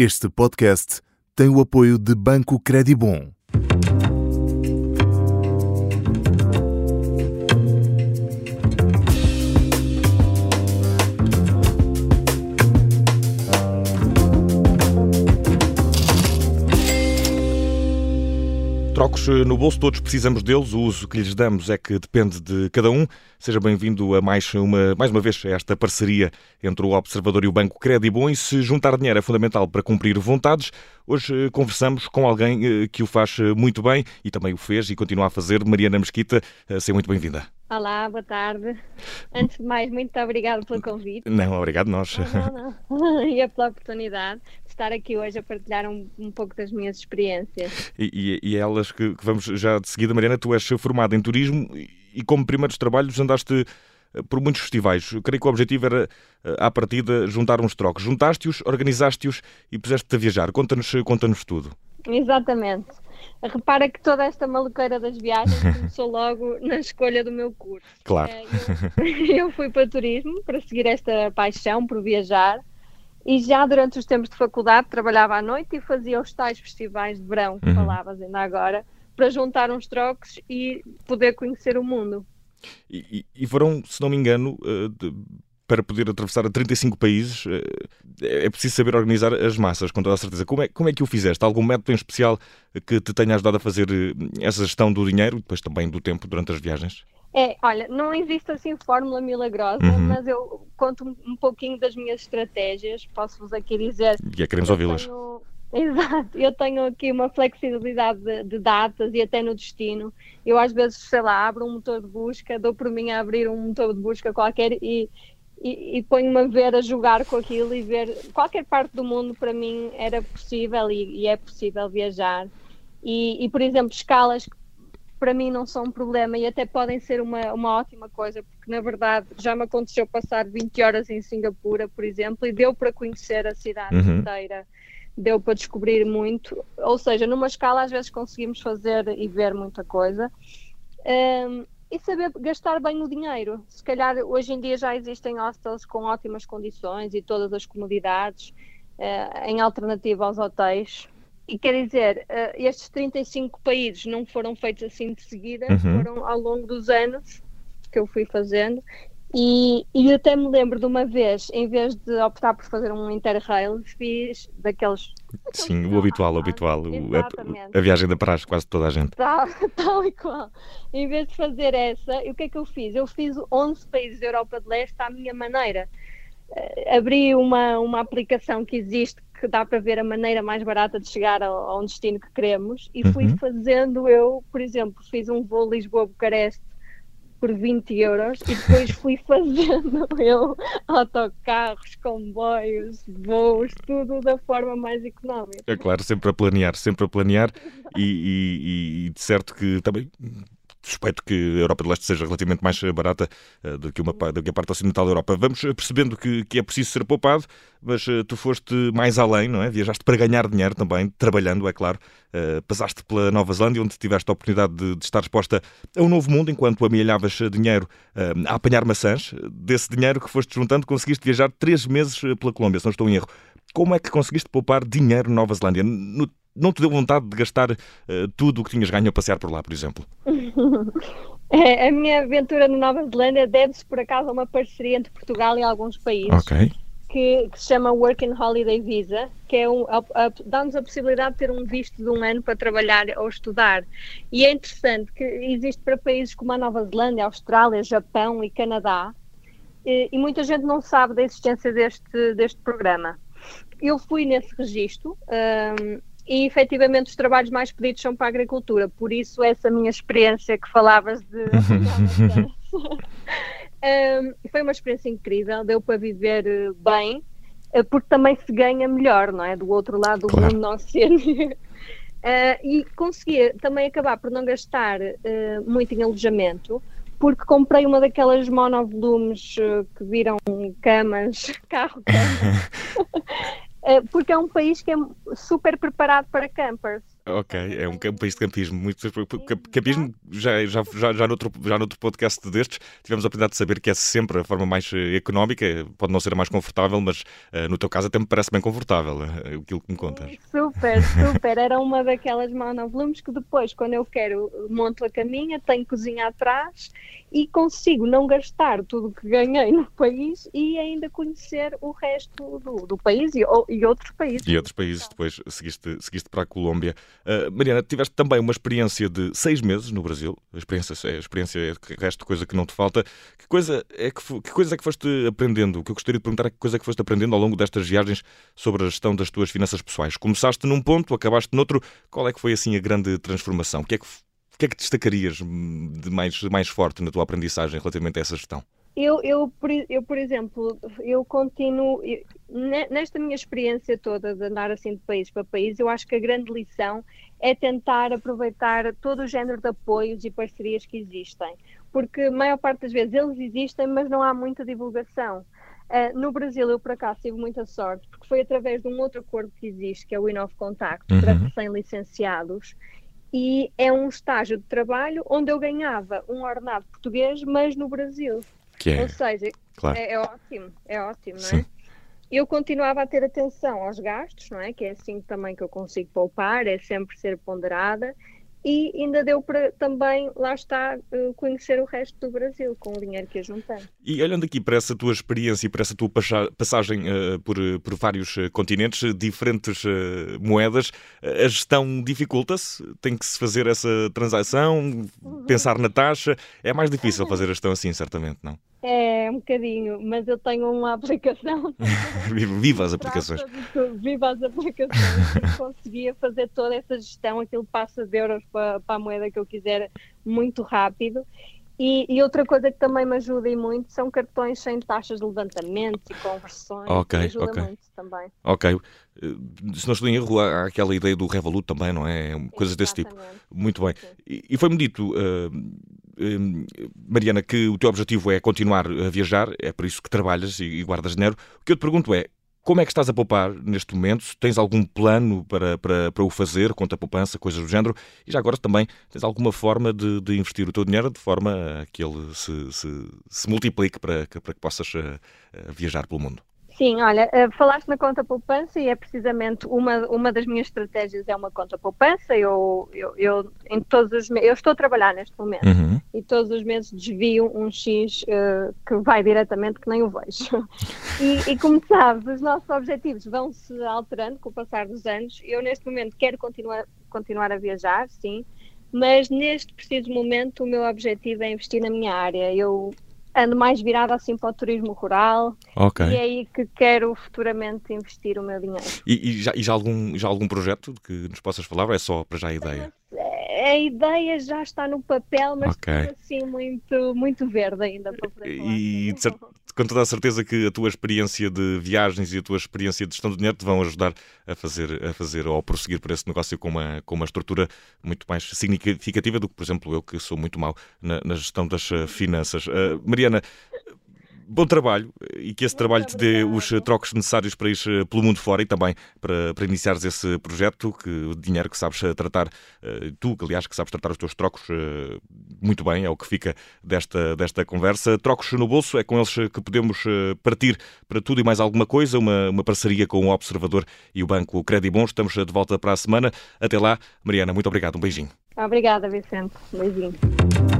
Este podcast tem o apoio de Banco Credibon. Trocos eh, no bolso, todos precisamos deles. O uso que lhes damos é que depende de cada um. Seja bem-vindo a mais uma, mais uma vez a esta parceria entre o Observador e o Banco Credibon. E se juntar dinheiro é fundamental para cumprir vontades, hoje eh, conversamos com alguém eh, que o faz muito bem e também o fez e continua a fazer. Mariana Mesquita, seja muito bem-vinda. Olá, boa tarde. Antes de mais, muito obrigado pelo convite. Não, obrigado nós. Não, não, não. E é pela oportunidade de estar aqui hoje a partilhar um, um pouco das minhas experiências. E, e, e elas que, que, vamos já de seguida, Mariana, tu és formada em turismo e como primeiros trabalhos andaste eh, por muitos festivais. Eu creio que o objetivo era, eh, à partida, juntar uns trocos. Juntaste-os, organizaste-os e puseste-te a viajar. Conta-nos conta tudo. Exatamente. Repara que toda esta maluqueira das viagens começou logo na escolha do meu curso. Claro. Eu, eu fui para turismo para seguir esta paixão por viajar e já durante os tempos de faculdade trabalhava à noite e fazia os tais festivais de verão que uhum. falavas ainda agora para juntar uns trocos e poder conhecer o mundo. E, e foram, se não me engano, eh, para poder atravessar a 35 países, eh, é preciso saber organizar as massas, com toda a certeza. Como é, como é que o fizeste? Algum método em especial que te tenha ajudado a fazer eh, essa gestão do dinheiro e depois também do tempo durante as viagens? É, olha, não existe assim fórmula milagrosa, uhum. mas eu conto um pouquinho das minhas estratégias, posso-vos aqui dizer. E é queremos ouvi-las. Tenho... Exato, eu tenho aqui uma flexibilidade de, de, datas e até no destino. Eu às vezes, sei lá, abro um motor de busca, dou por mim a abrir um motor de busca qualquer e, e, e ponho-me a ver, a jogar com aquilo e ver qualquer parte do mundo para mim era possível e, e é possível viajar. E, e, por exemplo, escalas que para mim não são um problema e até podem ser uma, uma ótima coisa, porque na verdade já me aconteceu passar 20 horas em Singapura, por exemplo, e deu para conhecer a cidade uhum. inteira, deu para descobrir muito. Ou seja, numa escala às vezes conseguimos fazer e ver muita coisa. Um, e saber gastar bem o dinheiro. Se calhar hoje em dia já existem hostels com ótimas condições e todas as comodidades uh, em alternativa aos hotéis. E quer dizer, uh, estes 35 países não foram feitos assim de seguida, uhum. foram ao longo dos anos que eu fui fazendo e, e até me lembro de uma vez, em vez de optar por fazer um Interrail, fiz daqueles. Sim, o habitual, o habitual. a, a, viagem da praxe, quase toda a gente. Tal, tal e qual. Em vez de fazer essa, o que é que eu fiz? Eu fiz 11 países da Europa de Leste à minha maneira. Uh, abri uma, uma aplicação que existe que dá para ver a maneira mais barata de chegar ao, a um destino que queremos e fui uhum. fazendo eu, por exemplo, fiz um voo Lisboa-Bucareste por 20 euros e depois fui fazendo eu autocarros, comboios, voos, tudo da forma mais económica. É claro, sempre a planear, sempre a planear e, e, e de certo que também suspeito que a Europa do Leste seja relativamente mais barata uh, do, que uma, do que a parte ocidental da Europa. Vamos percebendo que, que é preciso ser poupado, mas uh, tu foste mais além, não é? Viajaste para ganhar dinheiro também, trabalhando, é claro. Passaste pela Nova Zelândia, onde tiveste a oportunidade de, de estar exposta a um novo mundo, enquanto amealhavas dinheiro a apanhar maçãs. Desse dinheiro que foste juntando, conseguiste viajar três meses pela Colômbia, se não estou em erro. Como é que conseguiste poupar dinheiro na Nova Zelândia? No não te deu vontade de gastar uh, tudo o que tinhas ganho a passear por lá, por exemplo? é, a minha aventura na Nova Zelândia deve-se, por acaso, a uma parceria entre Portugal e alguns países. Ok. Que, que, se chama Working Holiday Visa, que é um, dá-nos a possibilidade de ter um visto de um ano para trabalhar ou estudar. E é interessante que existe para países como a Nova Zelândia, Austrália, Japão e Canadá, e, e muita gente não sabe da existência deste, deste programa. Eu fui nesse registro, um, e efetivamente os trabalhos mais pedidos são para a agricultura, por isso essa minha experiência que falavas de um, foi uma experiência incrível, deu para viver eh, bem, eh, porque também se ganha melhor, não é? Do outro lado do claro. mundo não ser. Uh, e consegui também acabar por não gastar uh, muito em alojamento, porque comprei uma daquelas monovolumes uh, que viram camas, carro-camas. Eh, porque é um país que é super preparado para campers. Ok, é um, país de campismo. Muito, campismo, já, já, já, já, noutro, já noutro podcast destes, tivemos a oportunidade de saber que é sempre a forma mais eh, económica, pode não ser a mais confortável, mas uh, no teu caso até me parece bem confortável uh, aquilo que me contas. Super, super. Era uma daquelas monovolumes que depois, quando eu quero, monto a caminha, tenho cozinha atrás e consigo não gastar tudo o que ganhei no país e ainda conhecer o resto do, do país e, e, outros países. E outros países, depois seguiste, seguiste para a Colômbia. Uh, Mariana, tiveste também uma experiência de seis meses no Brasil. A experiência, a experiência é o resto coisa que não te falta. Que coisa, é que, que coisa é que foste aprendendo? O que eu gostaria de perguntar é que coisa é que foste aprendendo ao longo destas viagens sobre a gestão das tuas finanças pessoais? Começaste num ponto, acabaste noutro. Qual é que foi assim a grande transformação? O que é que, o que, é que destacarias de mais, mais forte na tua aprendizagem relativamente a essa gestão? Eu, eu, eu, por exemplo, eu continuo, eu, nesta minha experiência toda de andar assim de país para país, eu acho que a grande lição é tentar aproveitar todo o género de apoios e parcerias que existem, porque a maior parte das vezes eles existem, mas não há muita divulgação. Uh, no Brasil, eu por acaso tive muita sorte, porque foi através de um outro acordo que existe, que é o Inov Contacto, uhum. para recém-licenciados, e é um estágio de trabalho onde eu ganhava um ordenado português, mas no Brasil. Que é, Ou seja, claro. é, é, ótimo, é ótimo, não é? Eu continuava a ter atenção aos gastos, não é? Que é assim também que eu consigo poupar, é sempre ser ponderada e ainda deu para também, lá está, eh, conhecer o resto do Brasil com o dinheiro que ajuntei. E olhando aqui para essa tua experiência e para essa tua passagem uh, por, por vários eh, continentes, diferentes uh, moedas, a gestão dificulta-se? Tem que se fazer essa transação, uhum. pensar na taxa? É mais difícil fazer a gestão assim, certamente, não? É, um bocadinho, mas eu tenho uma aplicação. Viva as aplicações! Viva as aplicações! conseguia fazer toda essa gestão, aquilo passa de euros para, para a moeda que eu quiser muito rápido. E, e, outra coisa que também me ajuda e muito são cartões sem taxas de levantamento e conversões. Ok, ajuda ok. muito também. Ok. Eh, se não estou em erro, há aquela ideia do Revolut também, não é? Coisas desse tipo. Muito bem. E, e foi-me dito, uh, uh, Mariana, que o teu objetivo é continuar a viajar, é por isso que trabalhas e, e guardas dinheiro. O que eu te pergunto é, como é que estás a poupar neste momento? Tens algum plano para, para, para o fazer, conta poupança, coisas do género? E já agora também tens alguma forma de, de investir o teu dinheiro de forma a que ele se, se, se multiplique para, para que possas uh, viajar pelo mundo? Sim, olha, uh, falaste na conta poupança e é precisamente uma, uma das minhas estratégias é uma conta poupança. Eu, eu, eu em todos os eu estou a trabalhar neste momento uhum. e todos os meses desvio um X uh, que vai diretamente que nem o vejo. e, e como sabes, os nossos objetivos vão se alterando com o passar dos anos. Eu neste momento quero continuar, continuar a viajar, sim, mas neste preciso momento o meu objetivo é investir na minha área. Eu ando mais virada assim para o turismo rural okay. e é aí que quero futuramente investir o meu dinheiro. E, e, já, e já, algum, já algum projeto que nos possas falar ou é só para já a ideia? A ideia já está no papel, mas okay. assim muito, muito verde ainda para poder falar. E de, com toda a certeza que a tua experiência de viagens e a tua experiência de gestão do dinheiro te vão ajudar a fazer, a fazer ou a prosseguir por esse negócio com uma, com uma estrutura muito mais significativa do que, por exemplo, eu, que sou muito mau na, na gestão das eh, finanças. Uh, Mariana, bom trabalho e que esse trabalho te dê os eh, trocos necessários para ir eh, pelo mundo fora e também para, para iniciares esse projeto, que o dinheiro que sabes eh, tratar, tu, que aliás, que sabes tratar os teus trocos muito bem, é o que fica desta, desta conversa. Trocos no bolso, é com eles que podemos partir para tudo e mais alguma coisa, uma, uma parceria com o Observador e o Banco Credibon. Estamos de volta para a semana. Até lá, Mariana, muito obrigado, um beijinho. Obrigada, Vicente. Um beijinho.